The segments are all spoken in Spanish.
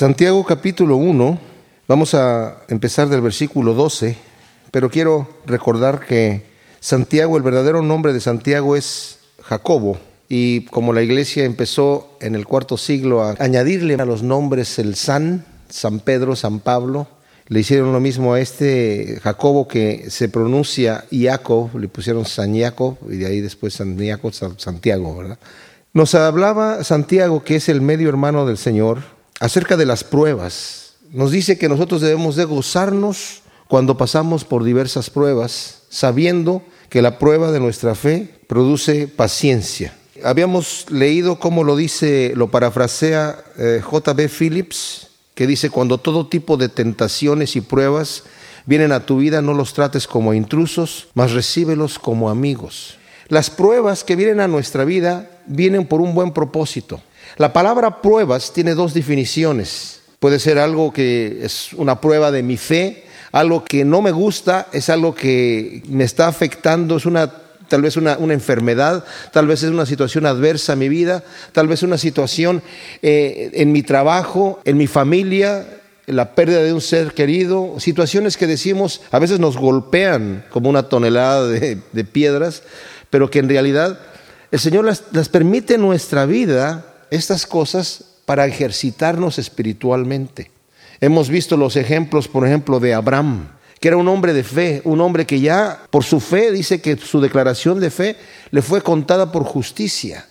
Santiago capítulo 1, vamos a empezar del versículo 12, pero quiero recordar que Santiago, el verdadero nombre de Santiago es Jacobo, y como la iglesia empezó en el cuarto siglo a añadirle a los nombres el San, San Pedro, San Pablo, le hicieron lo mismo a este Jacobo que se pronuncia Iacob, le pusieron San Jacob y de ahí después San Jacob, Santiago, ¿verdad? Nos hablaba Santiago, que es el medio hermano del Señor, acerca de las pruebas. Nos dice que nosotros debemos de gozarnos cuando pasamos por diversas pruebas, sabiendo que la prueba de nuestra fe produce paciencia. Habíamos leído cómo lo dice, lo parafrasea eh, J.B. Phillips, que dice, cuando todo tipo de tentaciones y pruebas vienen a tu vida, no los trates como intrusos, mas recíbelos como amigos. Las pruebas que vienen a nuestra vida vienen por un buen propósito. La palabra pruebas tiene dos definiciones. Puede ser algo que es una prueba de mi fe, algo que no me gusta, es algo que me está afectando, es una tal vez una, enfermedad, tal vez es una situación adversa en mi vida, tal vez una situación eh, en mi trabajo, en mi familia, la pérdida de un ser querido, situaciones que decimos a veces nos golpean como una tonelada de, piedras, pero que en realidad el Señor las, las permite en nuestra vida, estas cosas, para ejercitarnos espiritualmente. Hemos visto los ejemplos, por ejemplo, de Abraham que era un hombre de fe, un hombre que ya por su fe dice que su declaración de fe le fue contada por justicia.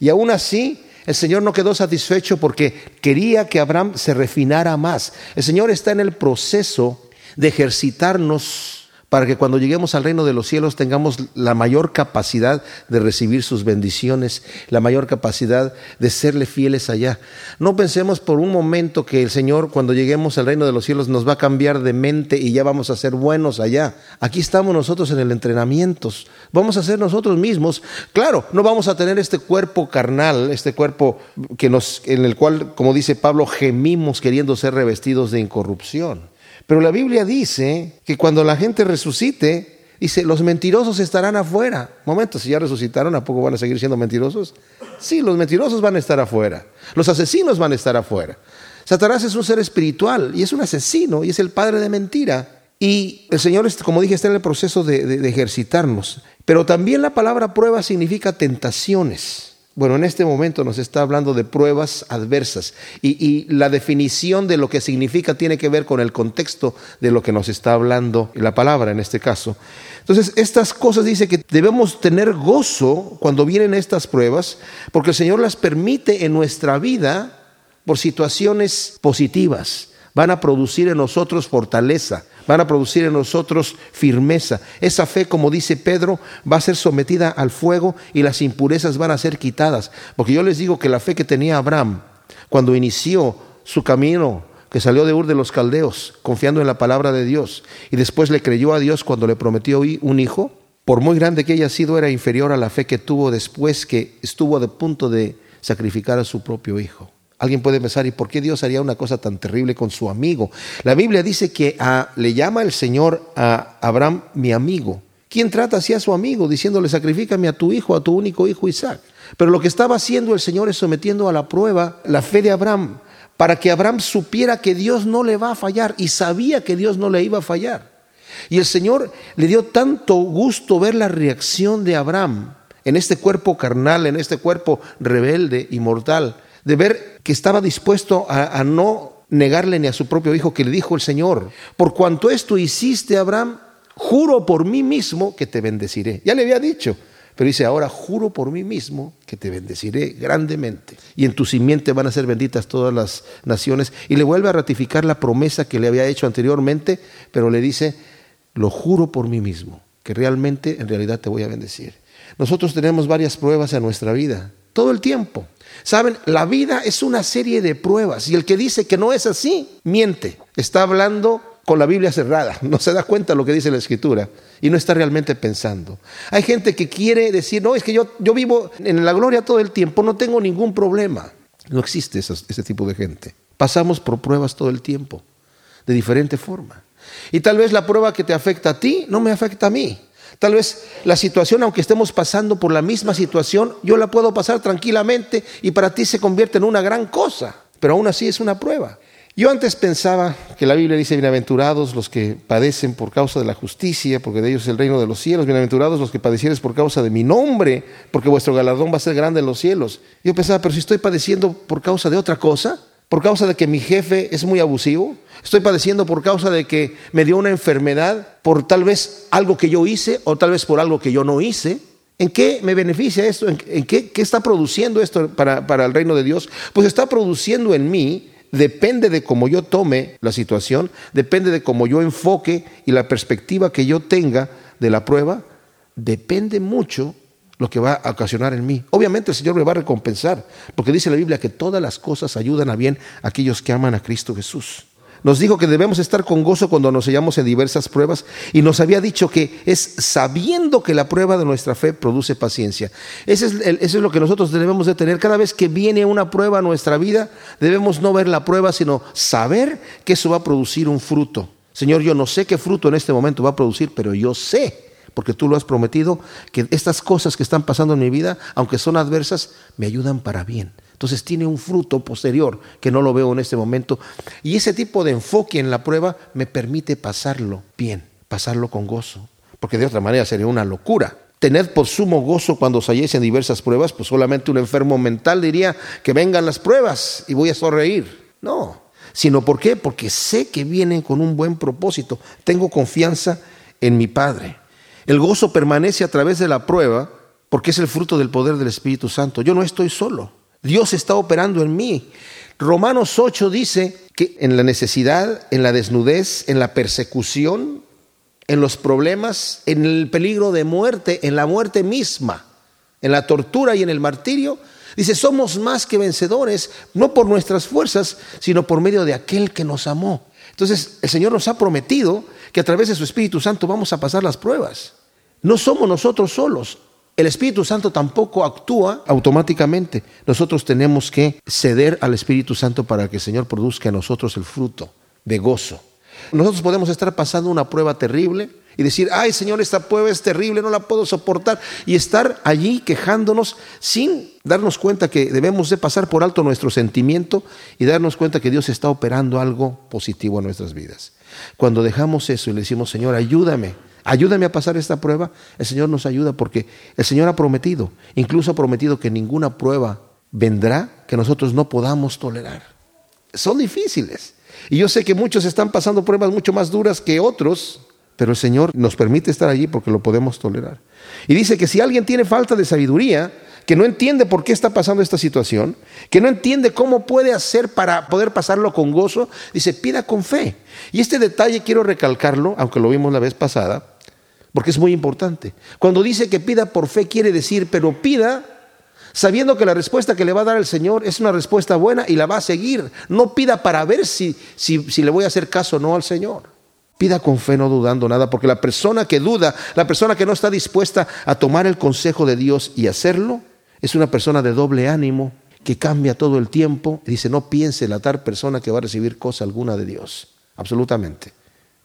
Y aún así, el Señor no quedó satisfecho porque quería que Abraham se refinara más. El Señor está en el proceso de ejercitarnos para que cuando lleguemos al reino de los cielos tengamos la mayor capacidad de recibir sus bendiciones, la mayor capacidad de serle fieles allá. No pensemos por un momento que el Señor cuando lleguemos al reino de los cielos nos va a cambiar de mente y ya vamos a ser buenos allá. Aquí estamos nosotros en el entrenamiento, vamos a ser nosotros mismos. Claro, no vamos a tener este cuerpo carnal, este cuerpo que nos, en el cual, como dice Pablo, gemimos queriendo ser revestidos de incorrupción. Pero la Biblia dice que cuando la gente resucite, dice, los mentirosos estarán afuera. Momento, si ya resucitaron, ¿a poco van a seguir siendo mentirosos? Sí, los mentirosos van a estar afuera. Los asesinos van a estar afuera. Satanás es un ser espiritual y es un asesino y es el padre de mentira. Y el Señor, como dije, está en el proceso de, de ejercitarnos. Pero también la palabra prueba significa tentaciones. Bueno, en este momento nos está hablando de pruebas adversas y, la definición de lo que significa tiene que ver con el contexto de lo que nos está hablando la palabra en este caso. Entonces, estas cosas dice que debemos tener gozo cuando vienen estas pruebas porque el Señor las permite en nuestra vida por situaciones positivas. Van a producir en nosotros fortaleza, van a producir en nosotros firmeza. Esa fe, como dice Pedro, va a ser sometida al fuego y las impurezas van a ser quitadas. Porque yo les digo que la fe que tenía Abraham cuando inició su camino, que salió de Ur de los Caldeos, confiando en la palabra de Dios, y después le creyó a Dios cuando le prometió un hijo, por muy grande que haya sido, era inferior a la fe que tuvo después que estuvo a punto de sacrificar a su propio hijo. Alguien puede pensar, ¿y por qué Dios haría una cosa tan terrible con su amigo? La Biblia dice que le llama el Señor a Abraham mi amigo. ¿Quién trata así a su amigo diciéndole, sacrifícame a tu hijo, a tu único hijo Isaac? Pero lo que estaba haciendo el Señor es sometiendo a la prueba la fe de Abraham, para que Abraham supiera que Dios no le va a fallar y sabía que Dios no le iba a fallar. Y el Señor le dio tanto gusto ver la reacción de Abraham en este cuerpo carnal, en este cuerpo rebelde y mortal, de ver que estaba dispuesto a, no negarle ni a su propio hijo, que le dijo el Señor, por cuanto esto hiciste, Abraham, juro por mí mismo que te bendeciré. Ya le había dicho, pero dice, ahora juro por mí mismo que te bendeciré grandemente. Y en tu simiente van a ser benditas todas las naciones. Y le vuelve a ratificar la promesa que le había hecho anteriormente, pero le dice, lo juro por mí mismo, que realmente, en realidad te voy a bendecir. Nosotros tenemos varias pruebas en nuestra vida, todo el tiempo. Saben, la vida es una serie de pruebas y el que dice que no es así, miente. Está hablando con la Biblia cerrada, no se da cuenta de lo que dice la Escritura y no está realmente pensando. Hay gente que quiere decir, no, es que yo, yo vivo en la gloria todo el tiempo, no tengo ningún problema. No existe ese tipo de gente. Pasamos por pruebas todo el tiempo, de diferente forma. Y tal vez la prueba que te afecta a ti no me afecta a mí. Tal vez la situación, aunque estemos pasando por la misma situación, yo la puedo pasar tranquilamente y para ti se convierte en una gran cosa. pero aún así es una prueba. Yo antes pensaba que la Biblia dice, bienaventurados los que padecen por causa de la justicia, porque de ellos es el reino de los cielos, bienaventurados los que padecieres por causa de mi nombre, porque vuestro galardón va a ser grande en los cielos. Yo pensaba, pero si estoy padeciendo por causa de otra cosa, por causa de que mi jefe es muy abusivo, estoy padeciendo por causa de que me dio una enfermedad, por tal vez algo que yo hice o tal vez por algo que yo no hice. ¿En qué me beneficia esto? ¿En, qué, está produciendo esto para, para el reino de Dios? Pues está produciendo en mí depende de cómo yo tome la situación, depende de cómo yo enfoque y la perspectiva que yo tenga de la prueba, depende mucho lo que va a ocasionar en mí. Obviamente el Señor me va a recompensar, porque dice la Biblia que todas las cosas ayudan a bien a aquellos que aman a Cristo Jesús. Nos dijo que debemos estar con gozo cuando nos hallamos en diversas pruebas y nos había dicho que es sabiendo que la prueba de nuestra fe produce paciencia. Eso es, eso es lo que nosotros debemos de tener. Cada vez que viene una prueba a nuestra vida, debemos no ver la prueba, sino saber que eso va a producir un fruto. Señor, yo no sé qué fruto en este momento va a producir, pero yo sé porque tú lo has prometido, que estas cosas que están pasando en mi vida, aunque son adversas, me ayudan para bien. Entonces tiene un fruto posterior que no lo veo en este momento. Y ese tipo de enfoque en la prueba me permite pasarlo bien, pasarlo con gozo. Porque de otra manera sería una locura. Tened por sumo gozo cuando os halléis en diversas pruebas, pues solamente un enfermo mental diría que vengan las pruebas y voy a sonreír. No, sino ¿por qué? Porque sé que vienen con un buen propósito. Tengo confianza en mi Padre. El gozo permanece a través de la prueba porque es el fruto del poder del Espíritu Santo. Yo no estoy solo. Dios está operando en mí. Romanos 8 dice que en la necesidad, en la desnudez, en la persecución, en los problemas, en el peligro de muerte, en la muerte misma, en la tortura y en el martirio, dice, somos más que vencedores, no por nuestras fuerzas, sino por medio de aquel que nos amó. Entonces, el Señor nos ha prometido que a través de su Espíritu Santo vamos a pasar las pruebas. No somos nosotros solos, el Espíritu Santo tampoco actúa automáticamente. Nosotros tenemos que ceder al Espíritu Santo para que el Señor produzca en nosotros el fruto de gozo. Nosotros podemos estar pasando una prueba terrible y decir, ay Señor, esta prueba es terrible, no la puedo soportar, y estar allí quejándonos sin darnos cuenta que debemos de pasar por alto nuestro sentimiento y darnos cuenta que Dios está operando algo positivo en nuestras vidas. Cuando dejamos eso y le decimos, Señor, ayúdame, ayúdame a pasar esta prueba, el Señor nos ayuda porque el Señor ha prometido, incluso ha prometido que ninguna prueba vendrá que nosotros no podamos tolerar. Son difíciles. Y yo sé que muchos están pasando pruebas mucho más duras que otros, pero el Señor nos permite estar allí porque lo podemos tolerar. Y dice que si alguien tiene falta de sabiduría, que no entiende por qué está pasando esta situación, que no entiende cómo puede hacer para poder pasarlo con gozo, dice, pida con fe. Y este detalle quiero recalcarlo, aunque lo vimos la vez pasada, porque es muy importante. Cuando dice que pida por fe, quiere decir, pero pida sabiendo que la respuesta que le va a dar el Señor es una respuesta buena y la va a seguir. No pida para ver si, si, si le voy a hacer caso o no al Señor. Pida con fe, no dudando nada, porque la persona que duda, la persona que no está dispuesta a tomar el consejo de Dios y hacerlo, es una persona de doble ánimo que cambia todo el tiempo y dice, no piense la tal persona que va a recibir cosa alguna de Dios, absolutamente,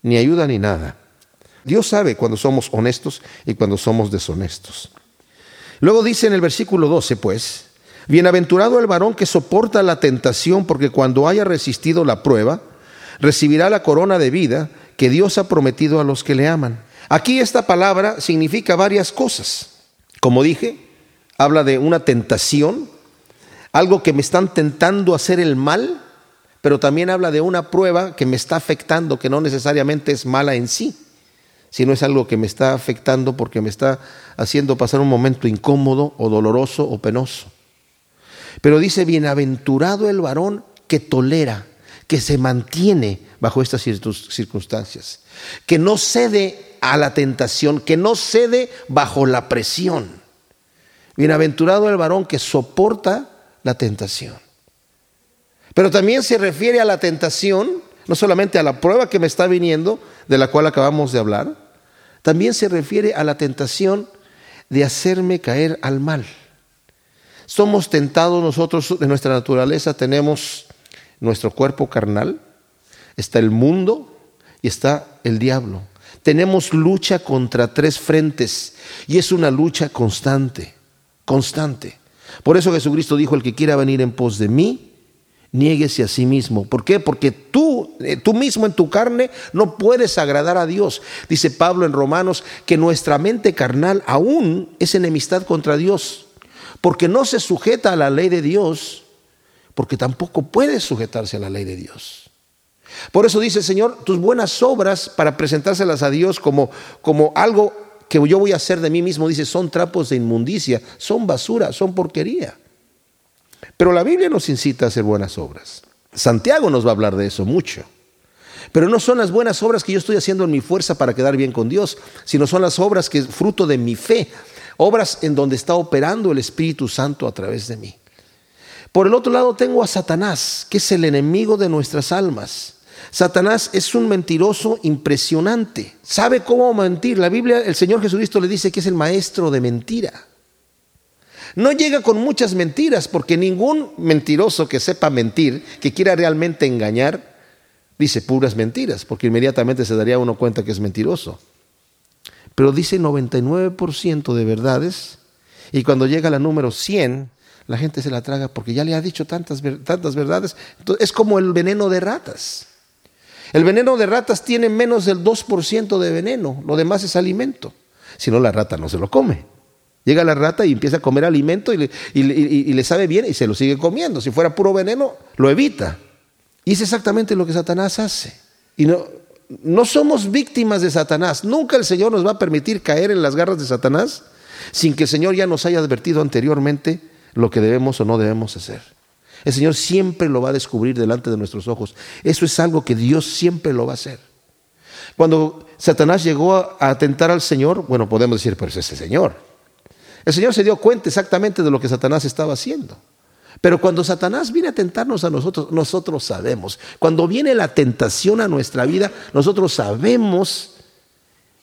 ni ayuda ni nada. Dios sabe cuando somos honestos y cuando somos deshonestos. Luego dice en el versículo 12, pues, bienaventurado el varón que soporta la tentación, porque cuando haya resistido la prueba, recibirá la corona de vida que Dios ha prometido a los que le aman. Aquí esta palabra significa varias cosas. Como dije, habla de una tentación, algo que me están tentando hacer el mal, pero también habla de una prueba que me está afectando, que no necesariamente es mala en sí si no es algo que me está afectando porque me está haciendo pasar un momento incómodo o doloroso o penoso. Pero dice, bienaventurado el varón que tolera, que se mantiene bajo estas circunstancias, que no cede a la tentación, que no cede bajo la presión. Bienaventurado el varón que soporta la tentación. Pero también se refiere a la tentación, no solamente a la prueba que me está viniendo, de la cual acabamos de hablar, también se refiere a la tentación de hacerme caer al mal. Somos tentados nosotros de nuestra naturaleza, tenemos nuestro cuerpo carnal, está el mundo y está el diablo. Tenemos lucha contra tres frentes y es una lucha constante, constante. Por eso Jesucristo dijo, el que quiera venir en pos de mí, niéguese a sí mismo. ¿Por qué? Porque tú, eh, tú mismo en tu carne no puedes agradar a Dios. Dice Pablo en Romanos que nuestra mente carnal aún es enemistad contra Dios, porque no se sujeta a la ley de Dios, porque tampoco puede sujetarse a la ley de Dios. Por eso dice el Señor, tus buenas obras para presentárselas a Dios como, como algo que yo voy a hacer de mí mismo, dice, son trapos de inmundicia, son basura, son porquería. Pero la Biblia nos incita a hacer buenas obras. Santiago nos va a hablar de eso mucho. Pero no son las buenas obras que yo estoy haciendo en mi fuerza para quedar bien con Dios, sino son las obras que fruto de mi fe, obras en donde está operando el Espíritu Santo a través de mí. Por el otro lado tengo a Satanás, que es el enemigo de nuestras almas. Satanás es un mentiroso impresionante. Sabe cómo mentir. La Biblia, el Señor Jesucristo le dice que es el maestro de mentira. No llega con muchas mentiras, porque ningún mentiroso que sepa mentir, que quiera realmente engañar, dice puras mentiras, porque inmediatamente se daría uno cuenta que es mentiroso. Pero dice 99% de verdades, y cuando llega la número 100, la gente se la traga porque ya le ha dicho tantas, tantas verdades. Es como el veneno de ratas. El veneno de ratas tiene menos del 2% de veneno, lo demás es alimento. Si no, la rata no se lo come. Llega la rata y empieza a comer alimento y le, sabe bien y se lo sigue comiendo. Si fuera puro veneno, lo evita. Y es exactamente lo que Satanás hace. Y no, no somos víctimas de Satanás. Nunca el Señor nos va a permitir caer en las garras de Satanás sin que el Señor ya nos haya advertido anteriormente lo que debemos o no debemos hacer. El Señor siempre lo va a descubrir delante de nuestros ojos. Eso es algo que Dios siempre lo va a hacer. Cuando Satanás llegó a atentar al Señor, bueno, podemos decir, pero es ese Señor. El Señor se dio cuenta exactamente de lo que Satanás estaba haciendo. Pero cuando Satanás viene a tentarnos a nosotros, nosotros sabemos. Cuando viene la tentación a nuestra vida, nosotros sabemos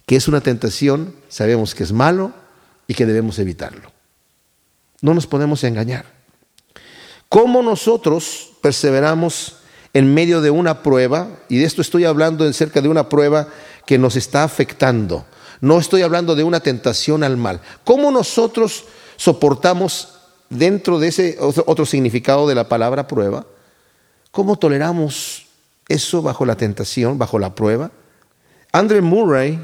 que es una tentación, sabemos que es malo y que debemos evitarlo. No nos podemos engañar. ¿Cómo nosotros perseveramos en medio de una prueba? Y de esto estoy hablando en cerca de una prueba que nos está afectando. No estoy hablando de una tentación al mal. ¿Cómo nosotros soportamos dentro de ese otro significado de la palabra prueba? ¿Cómo toleramos eso bajo la tentación, bajo la prueba? Andrew Murray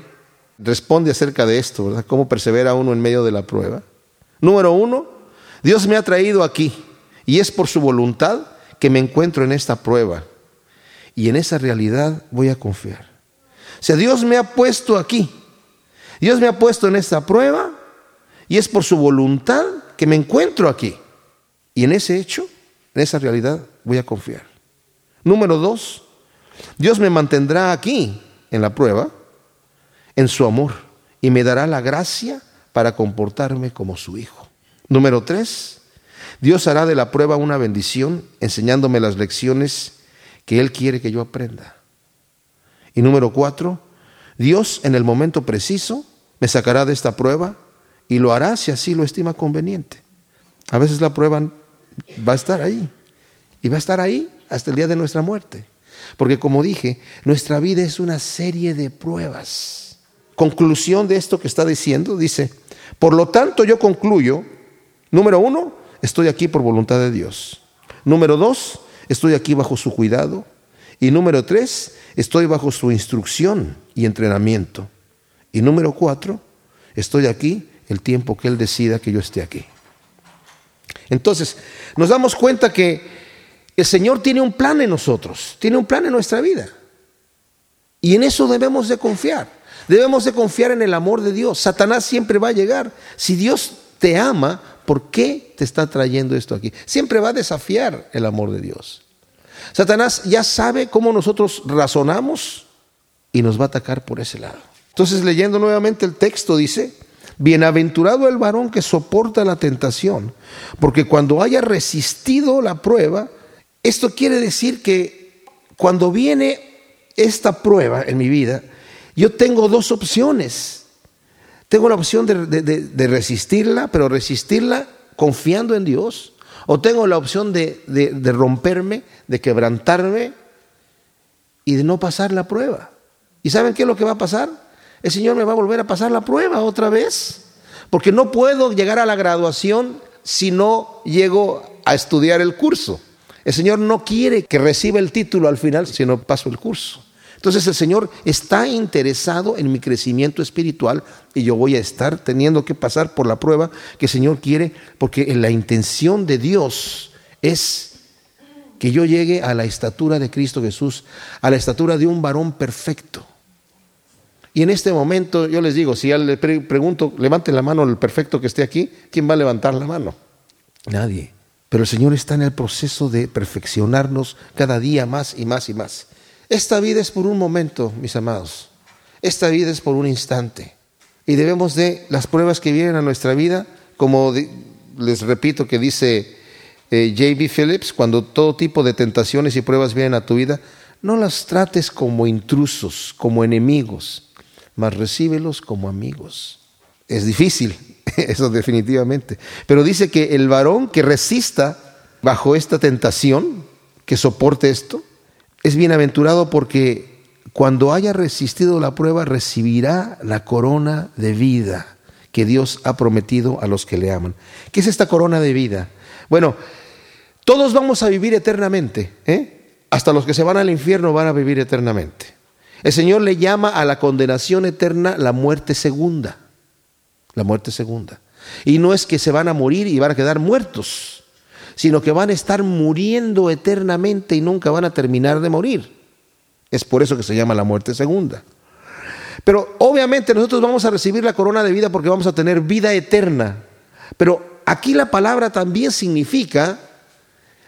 responde acerca de esto, ¿verdad? ¿Cómo persevera uno en medio de la prueba? Número uno, Dios me ha traído aquí y es por su voluntad que me encuentro en esta prueba. Y en esa realidad voy a confiar. O sea, Dios me ha puesto aquí Dios me ha puesto en esta prueba y es por su voluntad que me encuentro aquí. Y en ese hecho, en esa realidad, voy a confiar. Número dos, Dios me mantendrá aquí en la prueba, en su amor, y me dará la gracia para comportarme como su hijo. Número tres, Dios hará de la prueba una bendición, enseñándome las lecciones que Él quiere que yo aprenda. Y número cuatro, Dios en el momento preciso me sacará de esta prueba y lo hará si así lo estima conveniente. A veces la prueba va a estar ahí y va a estar ahí hasta el día de nuestra muerte. Porque como dije, nuestra vida es una serie de pruebas. Conclusión de esto que está diciendo, dice, por lo tanto yo concluyo, número uno, estoy aquí por voluntad de Dios. Número dos, estoy aquí bajo su cuidado. Y número tres, estoy bajo su instrucción y entrenamiento. Y número cuatro, estoy aquí el tiempo que Él decida que yo esté aquí. Entonces, nos damos cuenta que el Señor tiene un plan en nosotros, tiene un plan en nuestra vida. Y en eso debemos de confiar. Debemos de confiar en el amor de Dios. Satanás siempre va a llegar. Si Dios te ama, ¿por qué te está trayendo esto aquí? Siempre va a desafiar el amor de Dios. Satanás ya sabe cómo nosotros razonamos y nos va a atacar por ese lado. Entonces, leyendo nuevamente el texto, dice, bienaventurado el varón que soporta la tentación, porque cuando haya resistido la prueba, esto quiere decir que cuando viene esta prueba en mi vida, yo tengo dos opciones. Tengo la opción de, de resistirla, pero resistirla confiando en Dios o tengo la opción de, romperme, de quebrantarme y de no pasar la prueba. ¿Y saben qué es lo que va a pasar? El Señor me va a volver a pasar la prueba otra vez. Porque no puedo llegar a la graduación si no llego a estudiar el curso. El Señor no quiere que reciba el título al final, sino paso el curso. Entonces el Señor está interesado en mi crecimiento espiritual y yo voy a estar teniendo que pasar por la prueba que el Señor quiere, porque la intención de Dios es que yo llegue a la estatura de Cristo Jesús, a la estatura de un varón perfecto. Y en este momento yo les digo, si ya le pregunto, levante la mano el perfecto que esté aquí, ¿quién va a levantar la mano? Nadie. Pero el Señor está en el proceso de perfeccionarnos cada día más y más y más. Esta vida es por un momento, mis amados. Esta vida es por un instante. Y debemos de las pruebas que vienen a nuestra vida, como les repito que dice eh, J.B. Phillips, cuando todo tipo de tentaciones y pruebas vienen a tu vida, no las trates como intrusos, como enemigos, mas recíbelos como amigos. Es difícil, eso definitivamente. Pero dice que el varón que resista bajo esta tentación, que soporte esto, es bienaventurado porque cuando haya resistido la prueba recibirá la corona de vida que Dios ha prometido a los que le aman. ¿Qué es esta corona de vida? Bueno, todos vamos a vivir eternamente, ¿eh? hasta los que se van al infierno van a vivir eternamente. El Señor le llama a la condenación eterna la muerte segunda, la muerte segunda. Y no es que se van a morir y van a quedar muertos sino que van a estar muriendo eternamente y nunca van a terminar de morir. Es por eso que se llama la muerte segunda. Pero obviamente nosotros vamos a recibir la corona de vida porque vamos a tener vida eterna. Pero aquí la palabra también significa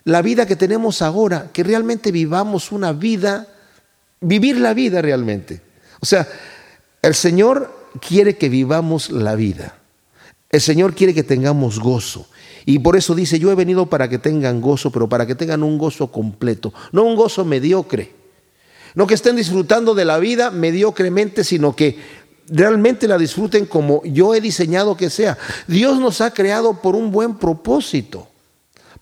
la vida que tenemos ahora, que realmente vivamos una vida, vivir la vida realmente. O sea, el Señor quiere que vivamos la vida. El Señor quiere que tengamos gozo. Y por eso dice, yo he venido para que tengan gozo, pero para que tengan un gozo completo, no un gozo mediocre. No que estén disfrutando de la vida mediocremente, sino que realmente la disfruten como yo he diseñado que sea. Dios nos ha creado por un buen propósito.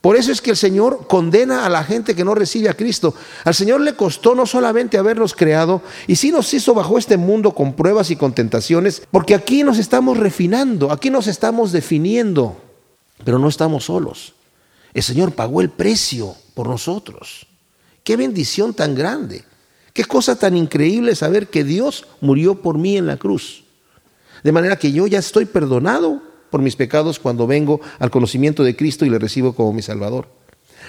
Por eso es que el Señor condena a la gente que no recibe a Cristo. Al Señor le costó no solamente habernos creado, y sí nos hizo bajo este mundo con pruebas y con tentaciones, porque aquí nos estamos refinando, aquí nos estamos definiendo. Pero no estamos solos. El Señor pagó el precio por nosotros. Qué bendición tan grande. Qué cosa tan increíble saber que Dios murió por mí en la cruz. De manera que yo ya estoy perdonado por mis pecados cuando vengo al conocimiento de Cristo y le recibo como mi Salvador.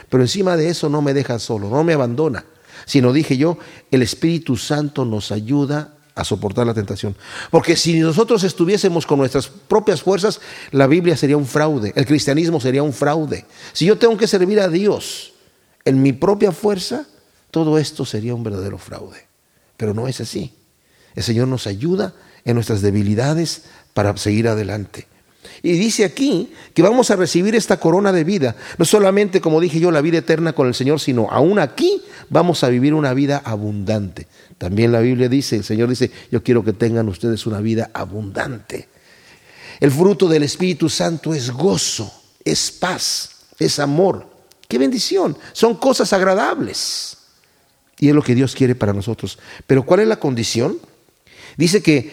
Pero encima de eso no me deja solo, no me abandona, sino dije yo, el Espíritu Santo nos ayuda a soportar la tentación. Porque si nosotros estuviésemos con nuestras propias fuerzas, la Biblia sería un fraude, el cristianismo sería un fraude. Si yo tengo que servir a Dios en mi propia fuerza, todo esto sería un verdadero fraude. Pero no es así. El Señor nos ayuda en nuestras debilidades para seguir adelante. Y dice aquí que vamos a recibir esta corona de vida, no solamente, como dije yo, la vida eterna con el Señor, sino aún aquí vamos a vivir una vida abundante. También la Biblia dice, el Señor dice, yo quiero que tengan ustedes una vida abundante. El fruto del Espíritu Santo es gozo, es paz, es amor. Qué bendición. Son cosas agradables. Y es lo que Dios quiere para nosotros. Pero ¿cuál es la condición? Dice que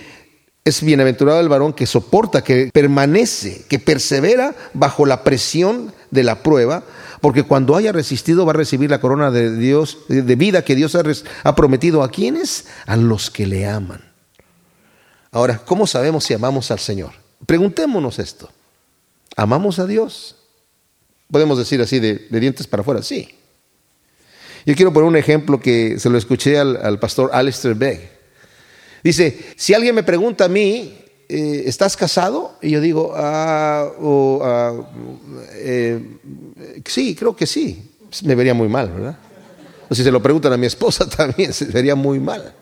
es bienaventurado el varón que soporta, que permanece, que persevera bajo la presión de la prueba, porque cuando haya resistido va a recibir la corona de Dios, de vida que Dios ha, prometido a quienes, a los que le aman. Ahora, ¿cómo sabemos si amamos al Señor? Preguntémonos esto. ¿Amamos a Dios? Podemos decir así de, dientes para afuera, sí. Yo quiero poner un ejemplo que se lo escuché al, al pastor Alistair Begg. Dice, si alguien me pregunta a mí, eh, ¿estás casado? Y yo digo, ah, ah, eh, sí, creo que sí. Me vería muy mal, ¿verdad? O si se lo preguntan a mi esposa también, se vería muy mal.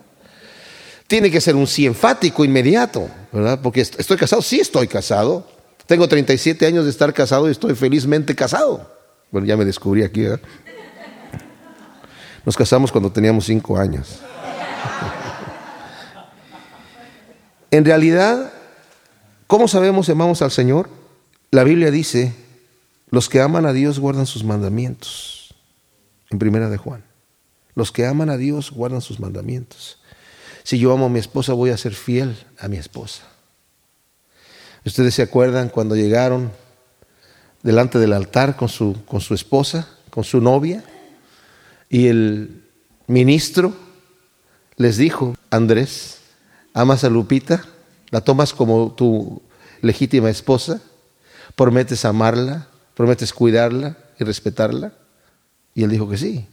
Tiene que ser un sí enfático, inmediato, ¿verdad? Porque estoy casado, sí estoy casado. Tengo 37 años de estar casado y estoy felizmente casado. Bueno, ya me descubrí aquí, ¿verdad? Nos casamos cuando teníamos 5 años. En realidad, ¿cómo sabemos si amamos al Señor? La Biblia dice, los que aman a Dios guardan sus mandamientos. En primera de Juan. Los que aman a Dios guardan sus mandamientos. Si yo amo a mi esposa, voy a ser fiel a mi esposa. Ustedes se acuerdan cuando llegaron delante del altar con su, con su esposa, con su novia, Y el ministro les dijo, Andrés, ¿amas a Lupita? ¿La tomas como tu legítima esposa? ¿Prometes amarla? ¿Prometes cuidarla y respetarla? Y él dijo que sí.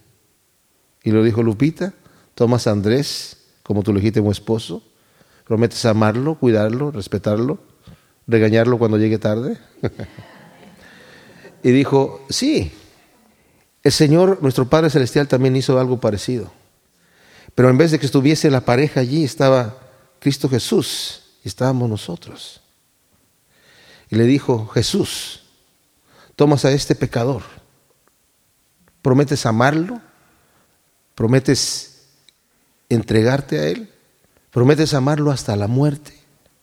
Y lo dijo Lupita, ¿tomas a Andrés como tu legítimo esposo? ¿Prometes amarlo, cuidarlo, respetarlo, regañarlo cuando llegue tarde? y dijo, sí. El Señor, nuestro Padre Celestial, también hizo algo parecido. Pero en vez de que estuviese la pareja allí, estaba Cristo Jesús estábamos nosotros. Y le dijo, Jesús, tomas a este pecador, prometes amarlo, prometes entregarte a él, prometes amarlo hasta la muerte,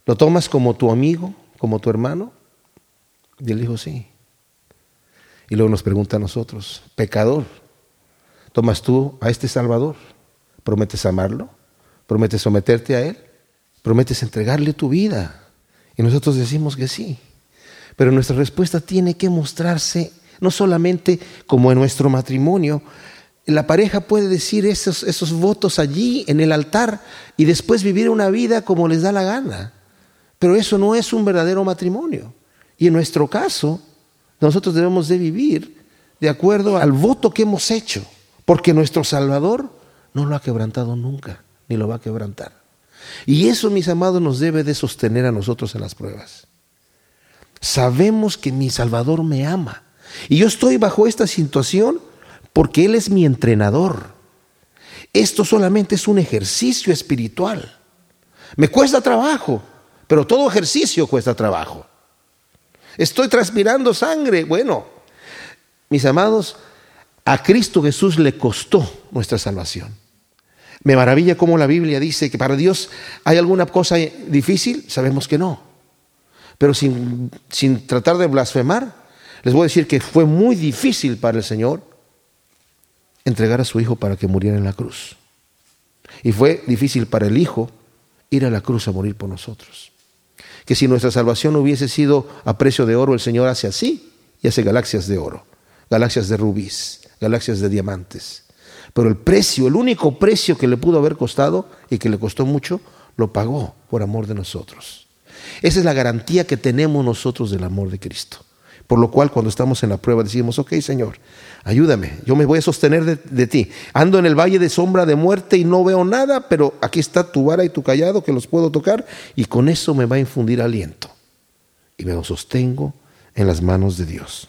lo tomas como tu amigo, como tu hermano. Y él dijo, sí. Y luego nos pregunta a nosotros, pecador, ¿tomas tú a este Salvador? ¿Prometes amarlo? ¿Prometes someterte a Él? ¿Prometes entregarle tu vida? Y nosotros decimos que sí. Pero nuestra respuesta tiene que mostrarse no solamente como en nuestro matrimonio. La pareja puede decir esos, esos votos allí en el altar y después vivir una vida como les da la gana. Pero eso no es un verdadero matrimonio. Y en nuestro caso, nosotros debemos de vivir de acuerdo al voto que hemos hecho, porque nuestro Salvador no lo ha quebrantado nunca, ni lo va a quebrantar. Y eso, mis amados, nos debe de sostener a nosotros en las pruebas. Sabemos que mi Salvador me ama. Y yo estoy bajo esta situación porque Él es mi entrenador. Esto solamente es un ejercicio espiritual. Me cuesta trabajo, pero todo ejercicio cuesta trabajo. Estoy transpirando sangre. Bueno, mis amados, a Cristo Jesús le costó nuestra salvación. Me maravilla cómo la Biblia dice que para Dios hay alguna cosa difícil. Sabemos que no. Pero sin, sin tratar de blasfemar, les voy a decir que fue muy difícil para el Señor entregar a su Hijo para que muriera en la cruz. Y fue difícil para el Hijo ir a la cruz a morir por nosotros. Que si nuestra salvación hubiese sido a precio de oro, el Señor hace así y hace galaxias de oro, galaxias de rubíes, galaxias de diamantes. Pero el precio, el único precio que le pudo haber costado y que le costó mucho, lo pagó por amor de nosotros. Esa es la garantía que tenemos nosotros del amor de Cristo. Por lo cual cuando estamos en la prueba decimos, ok Señor, ayúdame, yo me voy a sostener de, ti. Ando en el valle de sombra de muerte y no veo nada, pero aquí está tu vara y tu callado que los puedo tocar y con eso me va a infundir aliento. Y me lo sostengo en las manos de Dios.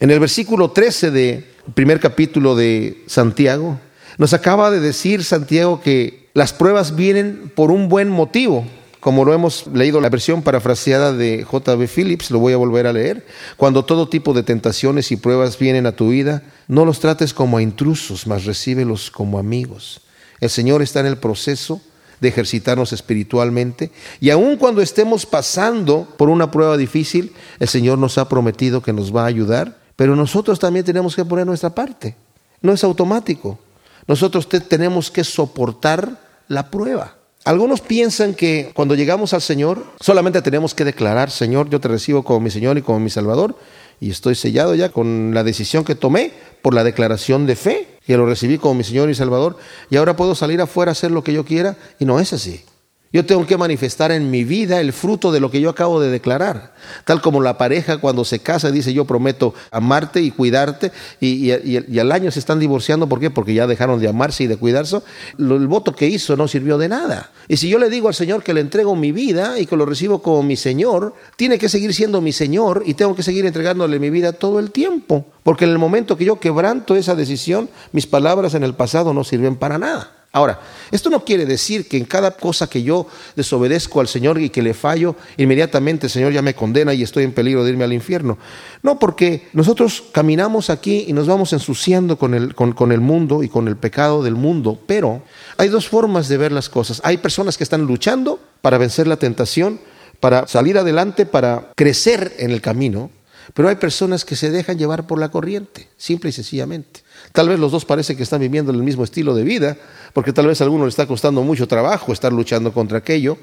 En el versículo 13 de primer capítulo de Santiago, nos acaba de decir Santiago que las pruebas vienen por un buen motivo. Como lo hemos leído la versión parafraseada de J.B. Phillips, lo voy a volver a leer. Cuando todo tipo de tentaciones y pruebas vienen a tu vida, no los trates como a intrusos, mas recíbelos como amigos. El Señor está en el proceso de ejercitarnos espiritualmente y aun cuando estemos pasando por una prueba difícil, el Señor nos ha prometido que nos va a ayudar pero nosotros también tenemos que poner nuestra parte. No es automático. Nosotros tenemos que soportar la prueba. Algunos piensan que cuando llegamos al Señor solamente tenemos que declarar, Señor, yo te recibo como mi Señor y como mi Salvador, y estoy sellado ya con la decisión que tomé por la declaración de fe, que lo recibí como mi Señor y Salvador, y ahora puedo salir afuera a hacer lo que yo quiera, y no es así. Yo tengo que manifestar en mi vida el fruto de lo que yo acabo de declarar. Tal como la pareja cuando se casa dice yo prometo amarte y cuidarte y, al año se están divorciando. ¿Por qué? Porque ya dejaron de amarse y de cuidarse. el voto que hizo no sirvió de nada. Y si yo le digo al Señor que le entrego mi vida y que lo recibo como mi Señor, tiene que seguir siendo mi Señor y tengo que seguir entregándole mi vida todo el tiempo. Porque en el momento que yo quebranto esa decisión, mis palabras en el pasado no sirven para nada. Ahora, esto no quiere decir que en cada cosa que yo desobedezco al Señor y que le fallo, inmediatamente el Señor ya me condena y estoy en peligro de irme al infierno. No, porque nosotros caminamos aquí y nos vamos ensuciando con el, con, el mundo y con el pecado del mundo, pero hay dos formas de ver las cosas. Hay personas que están luchando para vencer la tentación, para salir adelante, para crecer en el camino, pero hay personas que se dejan llevar por la corriente, simple y sencillamente. Tal vez los dos parece que están viviendo el mismo estilo de vida, porque tal vez a alguno le está costando mucho trabajo estar luchando contra aquello,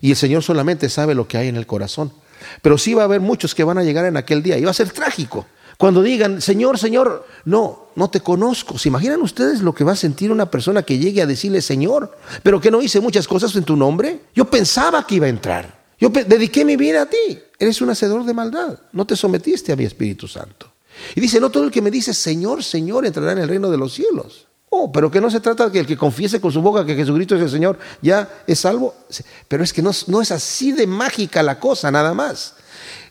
y el Señor solamente sabe lo que hay en el corazón. Pero sí va a haber muchos que van a llegar en aquel día, y va a ser trágico, Cuando digan, Señor, Señor, no, no te conozco. ¿Se imaginan ustedes lo que va a sentir una persona que llegue a decirle, Señor, pero que no hice muchas cosas en tu nombre? Yo pensaba que iba a entrar. Yo dediqué mi vida a ti. Eres un hacedor de maldad. No te sometiste a mi Espíritu Santo. Y dice, no todo el que me dice, Señor, Señor, entrará en el reino de los cielos. Oh, pero que no se trata de que el que confiese con su boca que Jesucristo es el Señor ya es salvo. Pero es que no, no es así de mágica la cosa, nada más.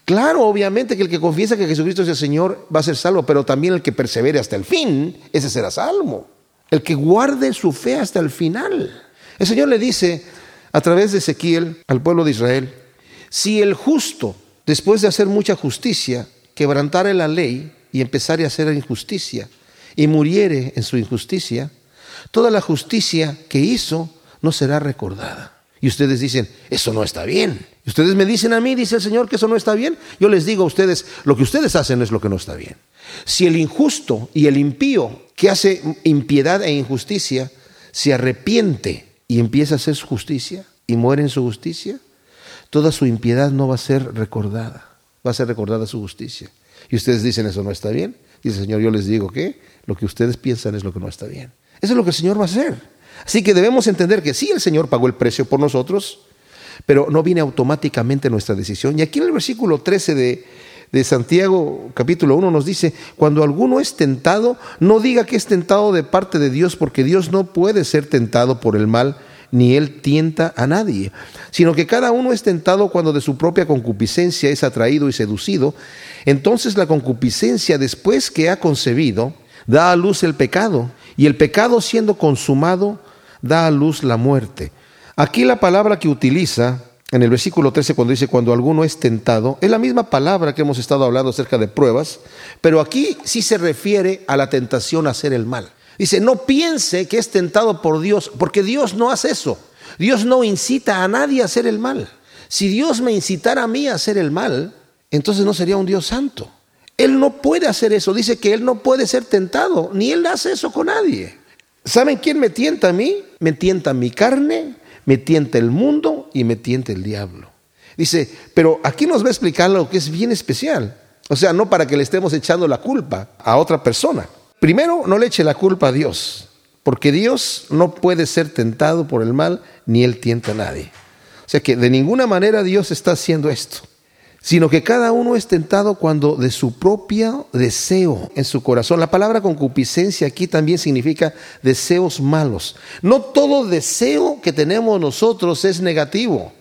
Claro, obviamente que el que confiesa que Jesucristo es el Señor va a ser salvo, pero también el que persevere hasta el fin, ese será salvo. El que guarde su fe hasta el final. El Señor le dice a través de Ezequiel al pueblo de Israel, si el justo, después de hacer mucha justicia, quebrantare la ley y empezare a hacer injusticia, y muriere en su injusticia, toda la justicia que hizo no será recordada. Y ustedes dicen, eso no está bien. Y ustedes me dicen a mí, dice el Señor, que eso no está bien. Yo les digo a ustedes, lo que ustedes hacen es lo que no está bien. Si el injusto y el impío que hace impiedad e injusticia se arrepiente y empieza a hacer su justicia y muere en su justicia, toda su impiedad no va a ser recordada. Va a ser recordada su justicia. Y ustedes dicen, eso no está bien. Dice el Señor, yo les digo que lo que ustedes piensan es lo que no está bien. Eso es lo que el Señor va a hacer. Así que debemos entender que sí, el Señor pagó el precio por nosotros, pero no viene automáticamente nuestra decisión. Y aquí en el versículo 13 de, de Santiago capítulo 1 nos dice, cuando alguno es tentado, no diga que es tentado de parte de Dios, porque Dios no puede ser tentado por el mal, ni él tienta a nadie, sino que cada uno es tentado cuando de su propia concupiscencia es atraído y seducido. Entonces la concupiscencia, después que ha concebido, da a luz el pecado, y el pecado siendo consumado, da a luz la muerte. Aquí la palabra que utiliza en el versículo 13 cuando dice cuando alguno es tentado, es la misma palabra que hemos estado hablando acerca de pruebas, pero aquí sí se refiere a la tentación a hacer el mal. Dice, no piense que es tentado por Dios, porque Dios no hace eso. Dios no incita a nadie a hacer el mal. Si Dios me incitara a mí a hacer el mal, entonces no sería un Dios santo. Él no puede hacer eso. Dice que Él no puede ser tentado, ni Él hace eso con nadie. ¿Saben quién me tienta a mí? Me tienta mi carne, me tienta el mundo y me tienta el diablo. Dice, pero aquí nos va a explicar lo que es bien especial. O sea, no para que le estemos echando la culpa a otra persona. Primero, no le eche la culpa a Dios, porque Dios no puede ser tentado por el mal, ni Él tienta a nadie. O sea que de ninguna manera Dios está haciendo esto sino que cada uno es tentado cuando de su propio deseo en su corazón. La palabra concupiscencia aquí también significa deseos malos. No todo deseo que tenemos nosotros es negativo,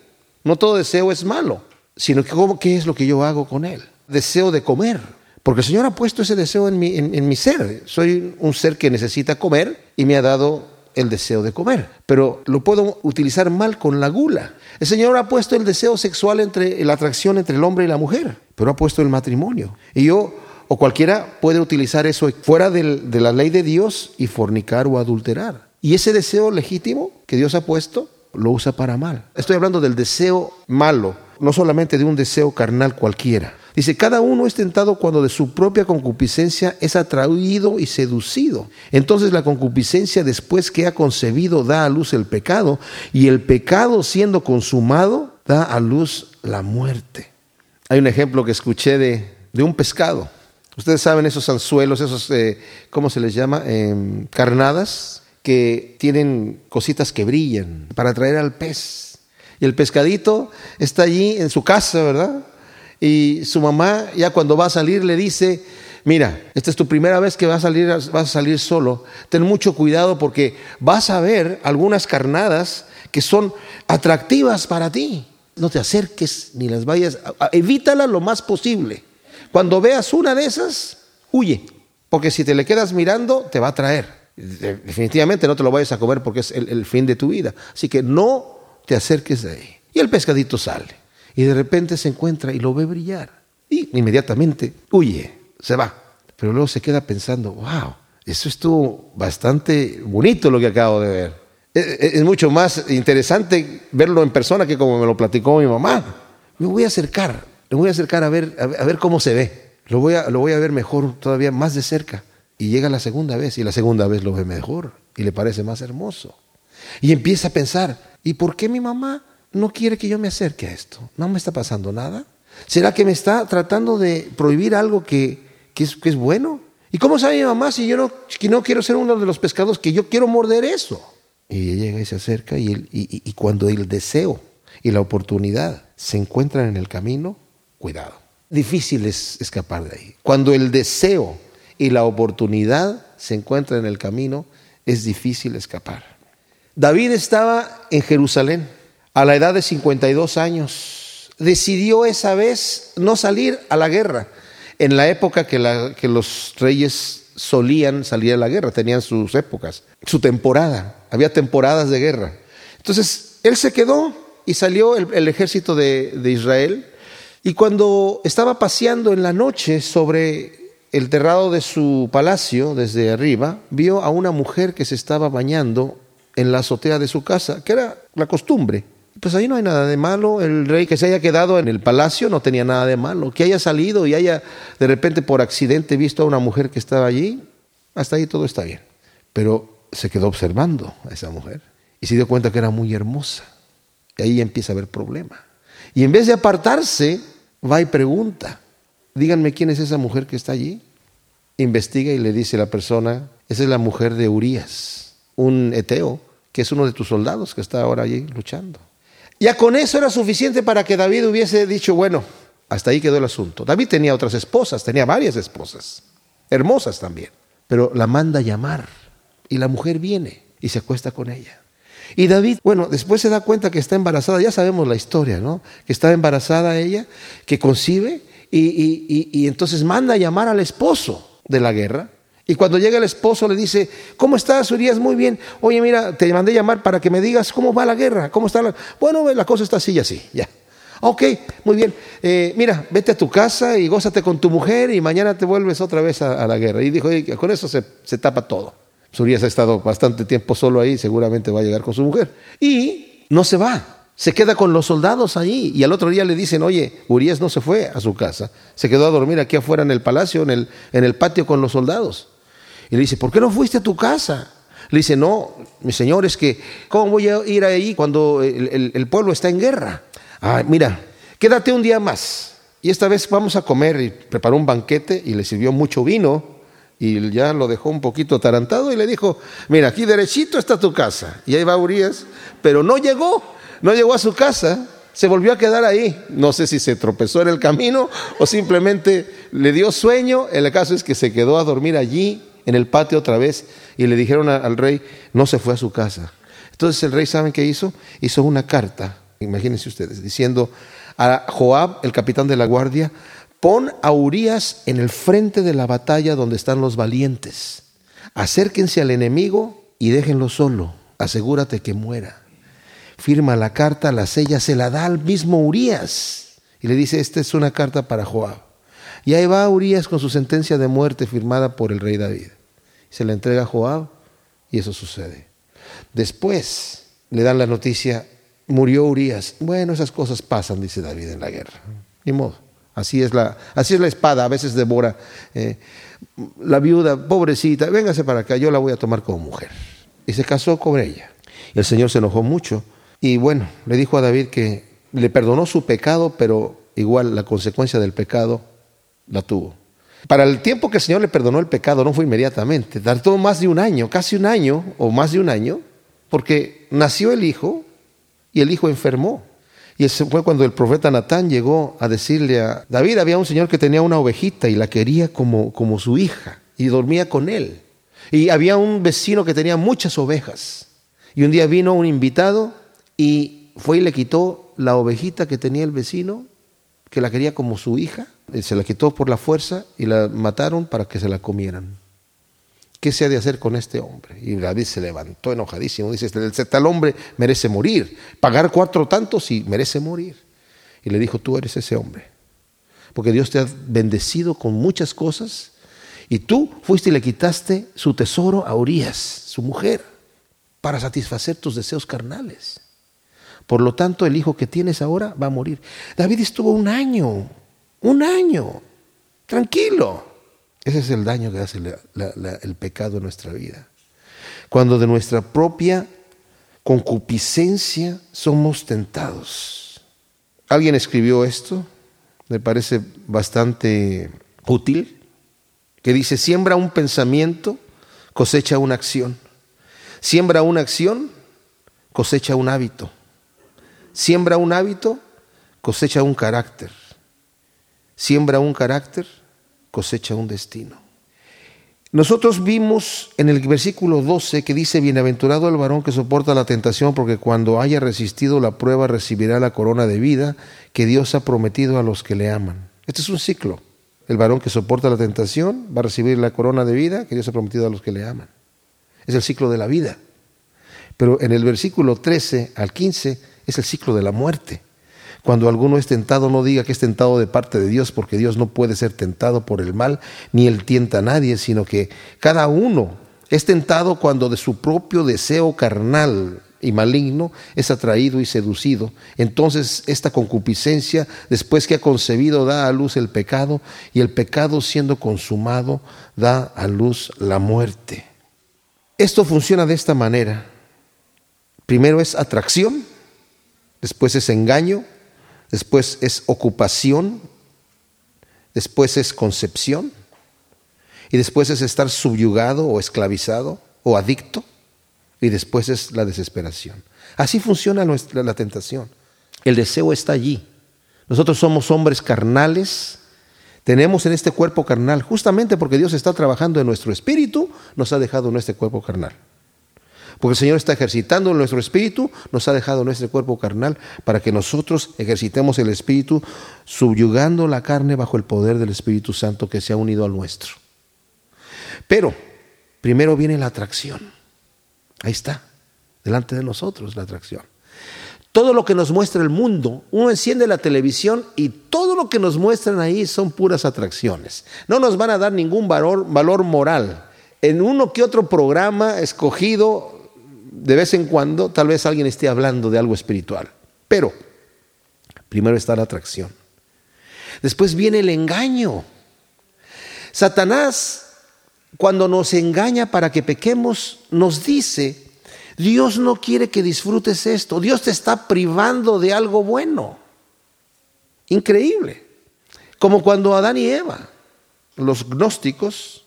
no todo deseo es malo, sino que ¿qué es lo que yo hago con él? Deseo de comer. Porque el Señor ha puesto ese deseo en mi, en mi ser. Soy un ser que necesita comer y me ha dado el deseo de comer, pero lo puedo utilizar mal con la gula. El Señor ha puesto el deseo sexual entre la atracción entre el hombre y la mujer, pero ha puesto el matrimonio. Y yo o cualquiera puede utilizar eso fuera de la ley de Dios y fornicar o adulterar. Y ese deseo legítimo que Dios ha puesto lo usa para mal. Estoy hablando del deseo malo, no solamente de un deseo carnal cualquiera. Dice, cada uno es tentado cuando de su propia concupiscencia es atraído y seducido. Entonces la concupiscencia después que ha concebido da a luz el pecado y el pecado siendo consumado da a luz la muerte. Hay un ejemplo que escuché de, un pescado. Ustedes saben esos anzuelos, esos, eh, ¿cómo se les llama? Em, carnadas, que tienen cositas que brillan para atraer al pez. Y el pescadito está allí en su casa, ¿verdad? Y su mamá ya cuando va a salir le dice, mira, esta es tu primera vez que vas a salir, vas a salir solo, ten mucho cuidado porque vas a ver algunas carnadas que son atractivas para ti. No te acerques ni las vayas, evítala lo más posible. Cuando veas una de esas, huye, porque si te le quedas mirando, te va a traer. Definitivamente no te lo vayas a comer porque es el, el fin de tu vida. Así que no te acerques de ahí. Y el pescadito sale y de repente se encuentra y lo ve brillar. Y inmediatamente huye, se va. Pero luego se queda pensando, wow, eso estuvo bastante bonito lo que acabo de ver. E, e, es, mucho más interesante verlo en persona que como me lo platicó mi mamá. Me voy a acercar, me voy a acercar a ver, a ver cómo se ve. Lo voy, a, lo voy a ver mejor, todavía más de cerca. Y llega la segunda vez y la segunda vez lo ve mejor y le parece más hermoso. Y empieza a pensar, ¿y por qué mi mamá no quiere que yo me acerque a esto. No me está pasando nada. ¿Será que me está tratando de prohibir algo que, que es, bueno. ¿Y cómo sabe mi mamá si yo no, no quiero ser uno de los pescados que yo quiero morder eso? Y ella llega y se acerca y, y, y cuando el deseo y la oportunidad se encuentran en el camino, cuidado. Difícil es escapar de ahí. Cuando el deseo y la oportunidad se encuentran en el camino, es difícil escapar. David estaba en Jerusalén a la edad de 52 años. Decidió esa vez no salir a la guerra. En la época que, los reyes solían salir a la guerra, tenían sus épocas, su temporada, había temporadas de guerra. Entonces, él se quedó y salió el, ejército de, de Israel. Y cuando estaba paseando en la noche sobre el terrado de su palacio, desde arriba, vio a una mujer que se estaba bañando en la azotea de su casa, que era la costumbre. Pues ahí no hay nada de malo. El rey que se haya quedado en el palacio no tenía nada de malo. Que haya salido y haya de repente por accidente visto a una mujer que estaba allí, hasta ahí todo está bien. Pero se quedó observando a esa mujer y se dio cuenta que era muy hermosa. Y ahí empieza a haber problema. Y en vez de apartarse, va y pregunta, díganme quién es esa mujer que está allí. Investiga y le dice la persona, esa es la mujer de Urias, un eteo, que es uno de tus soldados que está ahora allí luchando. Ya con eso era suficiente para que David hubiese dicho, bueno, hasta ahí quedó el asunto. David tenía otras esposas, tenía varias esposas, hermosas también, pero la manda a llamar y la mujer viene y se acuesta con ella. Y David, bueno, después se da cuenta que está embarazada, ya sabemos la historia, ¿no? Que está embarazada ella, que concibe y, y, entonces manda a llamar al esposo de la guerra. Y cuando llega el esposo le dice, ¿cómo estás, Urias? Muy bien. Oye, mira, te mandé llamar para que me digas cómo va la guerra, cómo está la... Bueno, la cosa está así y así, ya. Ok, muy bien. Eh, mira, vete a tu casa y gózate con tu mujer y mañana te vuelves otra vez a, la guerra. Y dijo, con eso se, tapa todo. Urias ha estado bastante tiempo solo ahí, seguramente va a llegar con su mujer. Y no se va. Se queda con los soldados allí y al otro día le dicen, oye, Urias no se fue a su casa, se quedó a dormir aquí afuera en el palacio, en el, en el patio con los soldados. Y le dice, ¿por qué no fuiste a tu casa? Le dice, no, mi señor, es que, ¿cómo voy a ir ahí cuando el, pueblo está en guerra? Ah, mira, quédate un día más. Y esta vez vamos a comer. Y preparó un banquete y le sirvió mucho vino. Y ya lo dejó un poquito atarantado y le dijo, mira, aquí derechito está tu casa. Y ahí va Urias, pero no llegó no llegó a su casa, se volvió a quedar ahí. No sé si se tropezó en el camino o simplemente le dio sueño. El caso es que se quedó a dormir allí en el patio otra vez y le dijeron al rey, no se fue a su casa. Entonces el rey, ¿saben qué hizo? Hizo una carta, imagínense ustedes, diciendo a Joab, el capitán de la guardia, pon a Urias en el frente de la batalla donde están los valientes. Acérquense al enemigo y déjenlo solo. Asegúrate que muera firma la carta, la sella, se la da al mismo Urias y le dice, esta es una carta para Joab. Y ahí va Urias con su sentencia de muerte firmada por el rey David. Se la entrega a Joab y eso sucede. Después le dan la noticia, murió Urias. Bueno, esas cosas pasan, dice David en la guerra. Ni modo. Así es la, así es la espada, a veces devora. Eh, la viuda, pobrecita, véngase para acá, yo la voy a tomar como mujer. Y se casó con ella. El Señor se enojó mucho y bueno, le dijo a David que le perdonó su pecado, pero igual la consecuencia del pecado la tuvo. Para el tiempo que el Señor le perdonó el pecado, no fue inmediatamente, tardó más de un año, casi un año o más de un año, porque nació el hijo y el hijo enfermó. Y ese fue cuando el profeta Natán llegó a decirle a David, había un señor que tenía una ovejita y la quería como, como su hija y dormía con él. Y había un vecino que tenía muchas ovejas. Y un día vino un invitado y fue y le quitó la ovejita que tenía el vecino, que la quería como su hija, se la quitó por la fuerza y la mataron para que se la comieran. ¿Qué se ha de hacer con este hombre? Y David se levantó enojadísimo, dice, este tal hombre merece morir, pagar cuatro tantos y merece morir. Y le dijo, tú eres ese hombre, porque Dios te ha bendecido con muchas cosas y tú fuiste y le quitaste su tesoro a Urias, su mujer, para satisfacer tus deseos carnales. Por lo tanto, el hijo que tienes ahora va a morir. David estuvo un año, un año, tranquilo. Ese es el daño que hace el pecado en nuestra vida. Cuando de nuestra propia concupiscencia somos tentados. Alguien escribió esto, me parece bastante útil. que dice, siembra un pensamiento, cosecha una acción. Siembra una acción, cosecha un hábito. Siembra un hábito, cosecha un carácter. Siembra un carácter, cosecha un destino. Nosotros vimos en el versículo 12 que dice, bienaventurado el varón que soporta la tentación, porque cuando haya resistido la prueba recibirá la corona de vida que Dios ha prometido a los que le aman. Este es un ciclo. El varón que soporta la tentación va a recibir la corona de vida que Dios ha prometido a los que le aman. Es el ciclo de la vida. Pero en el versículo 13 al 15 es el ciclo de la muerte. Cuando alguno es tentado, no diga que es tentado de parte de Dios, porque Dios no puede ser tentado por el mal, ni él tienta a nadie, sino que cada uno es tentado cuando de su propio deseo carnal y maligno es atraído y seducido. Entonces esta concupiscencia, después que ha concebido, da a luz el pecado, y el pecado siendo consumado, da a luz la muerte. Esto funciona de esta manera. Primero es atracción, después es engaño, después es ocupación, después es concepción y después es estar subyugado o esclavizado o adicto y después es la desesperación. Así funciona la tentación. El deseo está allí. Nosotros somos hombres carnales, tenemos en este cuerpo carnal, justamente porque Dios está trabajando en nuestro espíritu, nos ha dejado en este cuerpo carnal. Porque el Señor está ejercitando nuestro espíritu, nos ha dejado nuestro cuerpo carnal para que nosotros ejercitemos el espíritu, subyugando la carne bajo el poder del Espíritu Santo que se ha unido al nuestro. Pero primero viene la atracción. Ahí está, delante de nosotros la atracción. Todo lo que nos muestra el mundo, uno enciende la televisión y todo lo que nos muestran ahí son puras atracciones. No nos van a dar ningún valor, valor moral. En uno que otro programa escogido de vez en cuando tal vez alguien esté hablando de algo espiritual. Pero primero está la atracción. Después viene el engaño. Satanás, cuando nos engaña para que pequemos, nos dice, Dios no quiere que disfrutes esto, Dios te está privando de algo bueno. Increíble. Como cuando Adán y Eva, los gnósticos,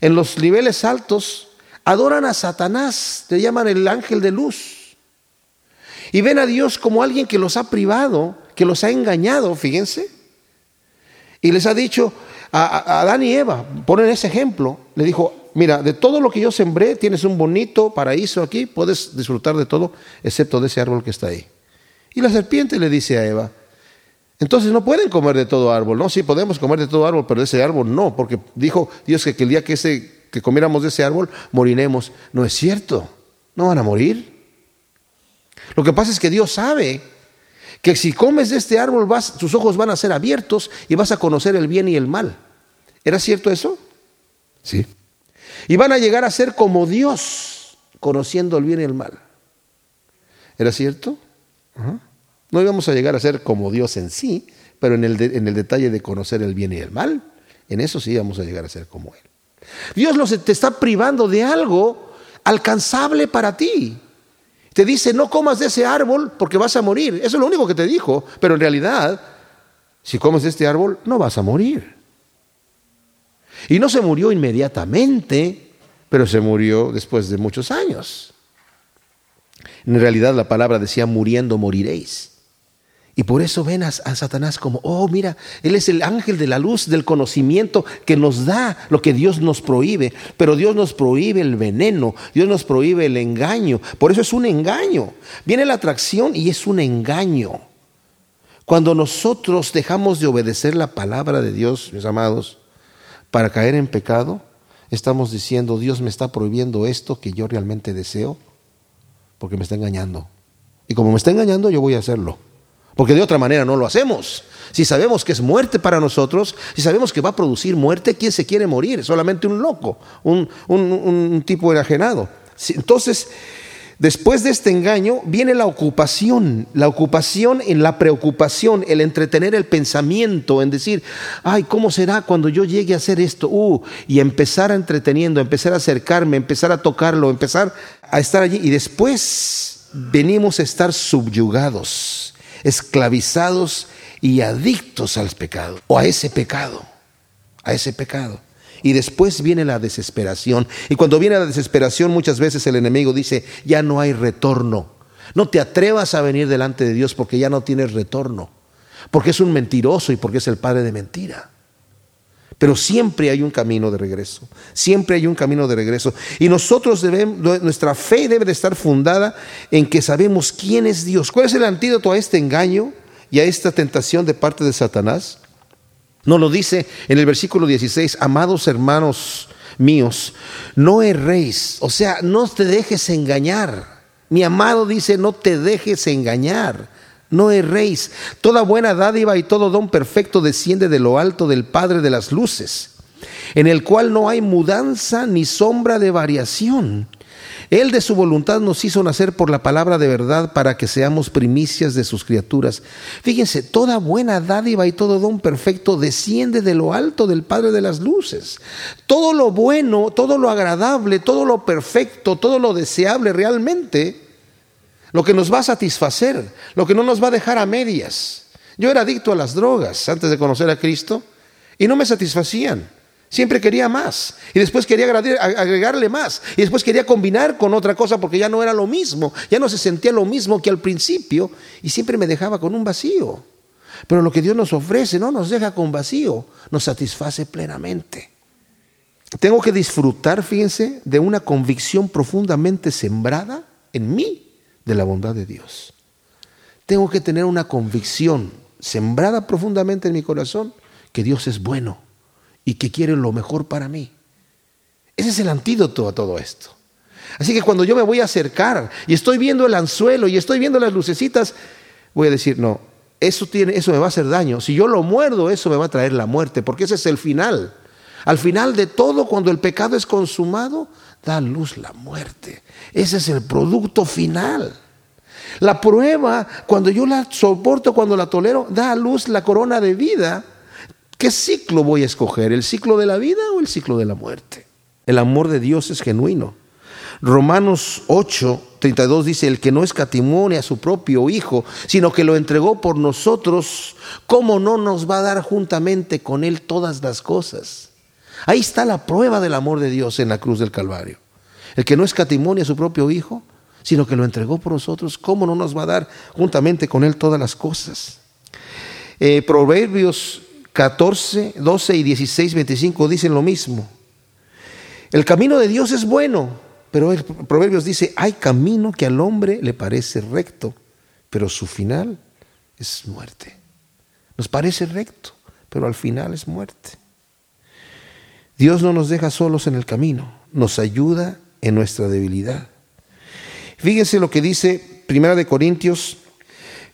en los niveles altos, adoran a Satanás, te llaman el ángel de luz. Y ven a Dios como alguien que los ha privado, que los ha engañado, fíjense. Y les ha dicho a, Adán y Eva, ponen ese ejemplo, le dijo, mira, de todo lo que yo sembré, tienes un bonito paraíso aquí, puedes disfrutar de todo, excepto de ese árbol que está ahí. Y la serpiente le dice a Eva, entonces no pueden comer de todo árbol, no, sí podemos comer de todo árbol, pero de ese árbol no, porque dijo Dios que, el día que ese que comiéramos de ese árbol, moriremos. No es cierto, no van a morir. Lo que pasa es que Dios sabe que si comes de este árbol, vas, tus ojos van a ser abiertos y vas a conocer el bien y el mal. ¿Era cierto eso? Sí. Y van a llegar a ser como Dios, conociendo el bien y el mal. ¿Era cierto? No íbamos a llegar a ser como Dios en sí, pero en el, en el detalle de conocer el bien y el mal, en eso sí íbamos a llegar a ser como Él. Dios te está privando de algo alcanzable para ti. Te dice, no comas de ese árbol porque vas a morir. Eso es lo único que te dijo. Pero en realidad, si comes de este árbol, no vas a morir. Y no se murió inmediatamente, pero se murió después de muchos años. En realidad la palabra decía, muriendo moriréis. Y por eso ven a, Satanás como, oh, mira, Él es el ángel de la luz, del conocimiento que nos da lo que Dios nos prohíbe. Pero Dios nos prohíbe el veneno, Dios nos prohíbe el engaño. Por eso es un engaño. Viene la atracción y es un engaño. Cuando nosotros dejamos de obedecer la palabra de Dios, mis amados, para caer en pecado, estamos diciendo, Dios me está prohibiendo esto que yo realmente deseo, porque me está engañando. Y como me está engañando, yo voy a hacerlo. Porque de otra manera no lo hacemos. Si sabemos que es muerte para nosotros, si sabemos que va a producir muerte, ¿quién se quiere morir? Solamente un loco, un, un tipo enajenado. Entonces, después de este engaño viene la ocupación, la ocupación en la preocupación, el entretener el pensamiento, en decir, ay, ¿cómo será cuando yo llegue a hacer esto? Uh, y empezar a entreteniendo, empezar a acercarme, empezar a tocarlo, empezar a estar allí. Y después venimos a estar subyugados esclavizados y adictos al pecado, o a ese pecado, a ese pecado. y después viene la desesperación. Y cuando viene la desesperación muchas veces el enemigo dice, ya no hay retorno. No te atrevas a venir delante de Dios porque ya no tienes retorno, porque es un mentiroso y porque es el padre de mentira. Pero siempre hay un camino de regreso, siempre hay un camino de regreso. Y nosotros debemos, nuestra fe debe de estar fundada en que sabemos quién es Dios. ¿Cuál es el antídoto a este engaño y a esta tentación de parte de Satanás? Nos lo dice en el versículo 16, amados hermanos míos, no erréis, o sea, no te dejes engañar. Mi amado dice, no te dejes engañar, no erréis. Toda buena dádiva y todo don perfecto desciende de lo alto del Padre de las Luces, en el cual no hay mudanza ni sombra de variación él de su voluntad nos hizo nacer por la palabra de verdad para que seamos primicias de sus criaturas. Fíjense, toda buena dádiva y todo don perfecto desciende de lo alto del Padre de las Luces. Todo lo bueno, todo lo agradable, todo lo perfecto, todo lo deseable realmente, lo que nos va a satisfacer, lo que no nos va a dejar a medias. Yo era adicto a las drogas antes de conocer a Cristo y no me satisfacían. Siempre quería más. Y después quería agregarle más. Y después quería combinar con otra cosa porque ya no era lo mismo. Ya no se sentía lo mismo que al principio. Y siempre me dejaba con un vacío. Pero lo que Dios nos ofrece no nos deja con vacío. Nos satisface plenamente. Tengo que disfrutar, fíjense, de una convicción profundamente sembrada en mí de la bondad de Dios. Tengo que tener una convicción sembrada profundamente en mi corazón que Dios es bueno y que quiere lo mejor para mí. Ese es el antídoto a todo esto. Así que cuando yo me voy a acercar y estoy viendo el anzuelo y estoy viendo las lucecitas, voy a decir, no, eso, tiene, eso me va a hacer daño. Si yo lo muerdo, eso me va a traer la muerte, porque ese es el final. Al final de todo, cuando el pecado es consumado, da luz la muerte. Ese es el producto final. La prueba, cuando yo la soporto, cuando la tolero, da a luz la corona de vida ¿Qué ciclo voy a escoger? ¿El ciclo de la vida o el ciclo de la muerte? El amor de Dios es genuino. Romanos 8, 32 dice, el que no escatimone a su propio Hijo, sino que lo entregó por nosotros, ¿cómo no nos va a dar juntamente con Él todas las cosas? Ahí está la prueba del amor de Dios en la cruz del Calvario. El que no escatimone a su propio Hijo, sino que lo entregó por nosotros, ¿cómo no nos va a dar juntamente con Él todas las cosas? Eh, Proverbios 14, 12 y 16, 25 dicen lo mismo. El camino de Dios es bueno, pero el Proverbios dice, hay camino que al hombre le parece recto, pero su final es muerte. Nos parece recto, pero al final es muerte. Dios no nos deja solos en el camino, nos ayuda en nuestra debilidad. Fíjense lo que dice Primera de Corintios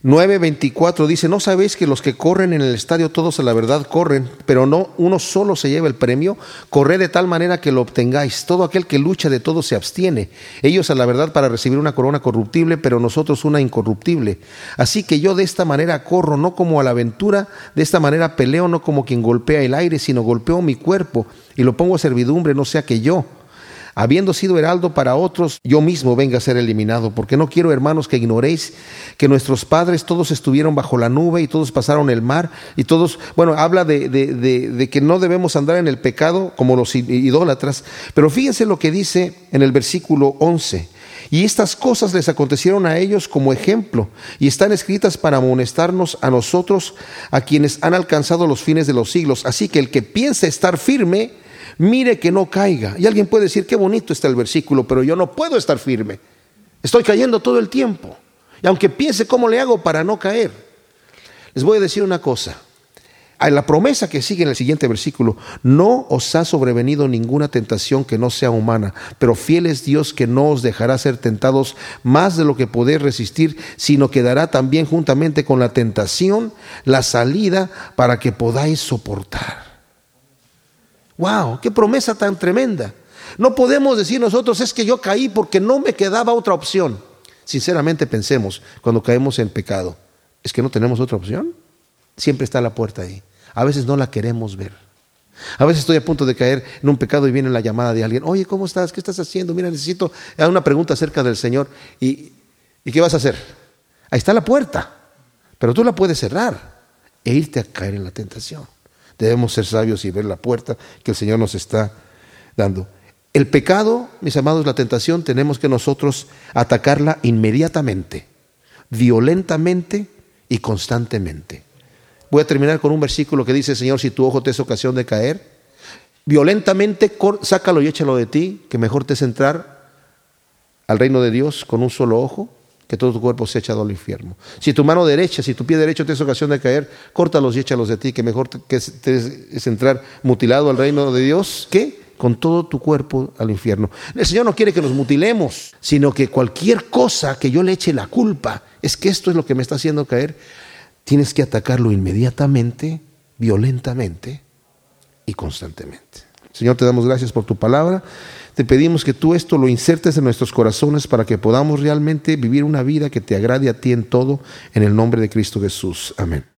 9:24 dice, ¿no sabéis que los que corren en el estadio todos a la verdad corren, pero no uno solo se lleva el premio? Corred de tal manera que lo obtengáis. Todo aquel que lucha de todo se abstiene. Ellos a la verdad para recibir una corona corruptible, pero nosotros una incorruptible. Así que yo de esta manera corro, no como a la aventura, de esta manera peleo, no como quien golpea el aire, sino golpeo mi cuerpo y lo pongo a servidumbre, no sea que yo habiendo sido heraldo para otros, yo mismo venga a ser eliminado, porque no quiero, hermanos, que ignoréis que nuestros padres todos estuvieron bajo la nube y todos pasaron el mar y todos, bueno, habla de, de, que no debemos andar en el pecado como los idólatras, pero fíjense lo que dice en el versículo 11. Y estas cosas les acontecieron a ellos como ejemplo y están escritas para amonestarnos a nosotros, a quienes han alcanzado los fines de los siglos. Así que el que piensa estar firme, mire que no caiga. Y alguien puede decir, qué bonito está el versículo, pero yo no puedo estar firme. Estoy cayendo todo el tiempo. Y aunque piense cómo le hago para no caer, les voy a decir una cosa. La promesa que sigue en el siguiente versículo, no os ha sobrevenido ninguna tentación que no sea humana, pero fiel es Dios que no os dejará ser tentados más de lo que podéis resistir, sino que dará también juntamente con la tentación la salida para que podáis soportar. ¡Wow! ¡Qué promesa tan tremenda! No podemos decir nosotros es que yo caí porque no me quedaba otra opción. Sinceramente pensemos, cuando caemos en pecado, ¿es que no tenemos otra opción? Siempre está la puerta ahí. A veces no la queremos ver. A veces estoy a punto de caer en un pecado y viene la llamada de alguien. Oye, ¿cómo estás? ¿Qué estás haciendo? Mira, necesito una pregunta acerca del Señor. ¿Y, ¿Y qué vas a hacer? Ahí está la puerta. Pero tú la puedes cerrar e irte a caer en la tentación. Debemos ser sabios y ver la puerta que el Señor nos está dando. El pecado, mis amados, la tentación, tenemos que nosotros atacarla inmediatamente, violentamente y constantemente. Voy a terminar con un versículo que dice, Señor, si tu ojo te es ocasión de caer, violentamente sácalo y échalo de ti, que mejor te es entrar al reino de Dios con un solo ojo, que todo tu cuerpo se echado al infierno. Si tu mano derecha, si tu pie derecho te es ocasión de caer, córtalos y échalos de ti, que mejor que es entrar mutilado al reino de Dios, ¿qué? con todo tu cuerpo al infierno. El Señor no quiere que nos mutilemos, sino que cualquier cosa que yo le eche la culpa, es que esto es lo que me está haciendo caer, tienes que atacarlo inmediatamente, violentamente y constantemente. Señor, te damos gracias por tu palabra. Te pedimos que tú esto lo insertes en nuestros corazones para que podamos realmente vivir una vida que te agrade a ti en todo, en el nombre de Cristo Jesús. Amén.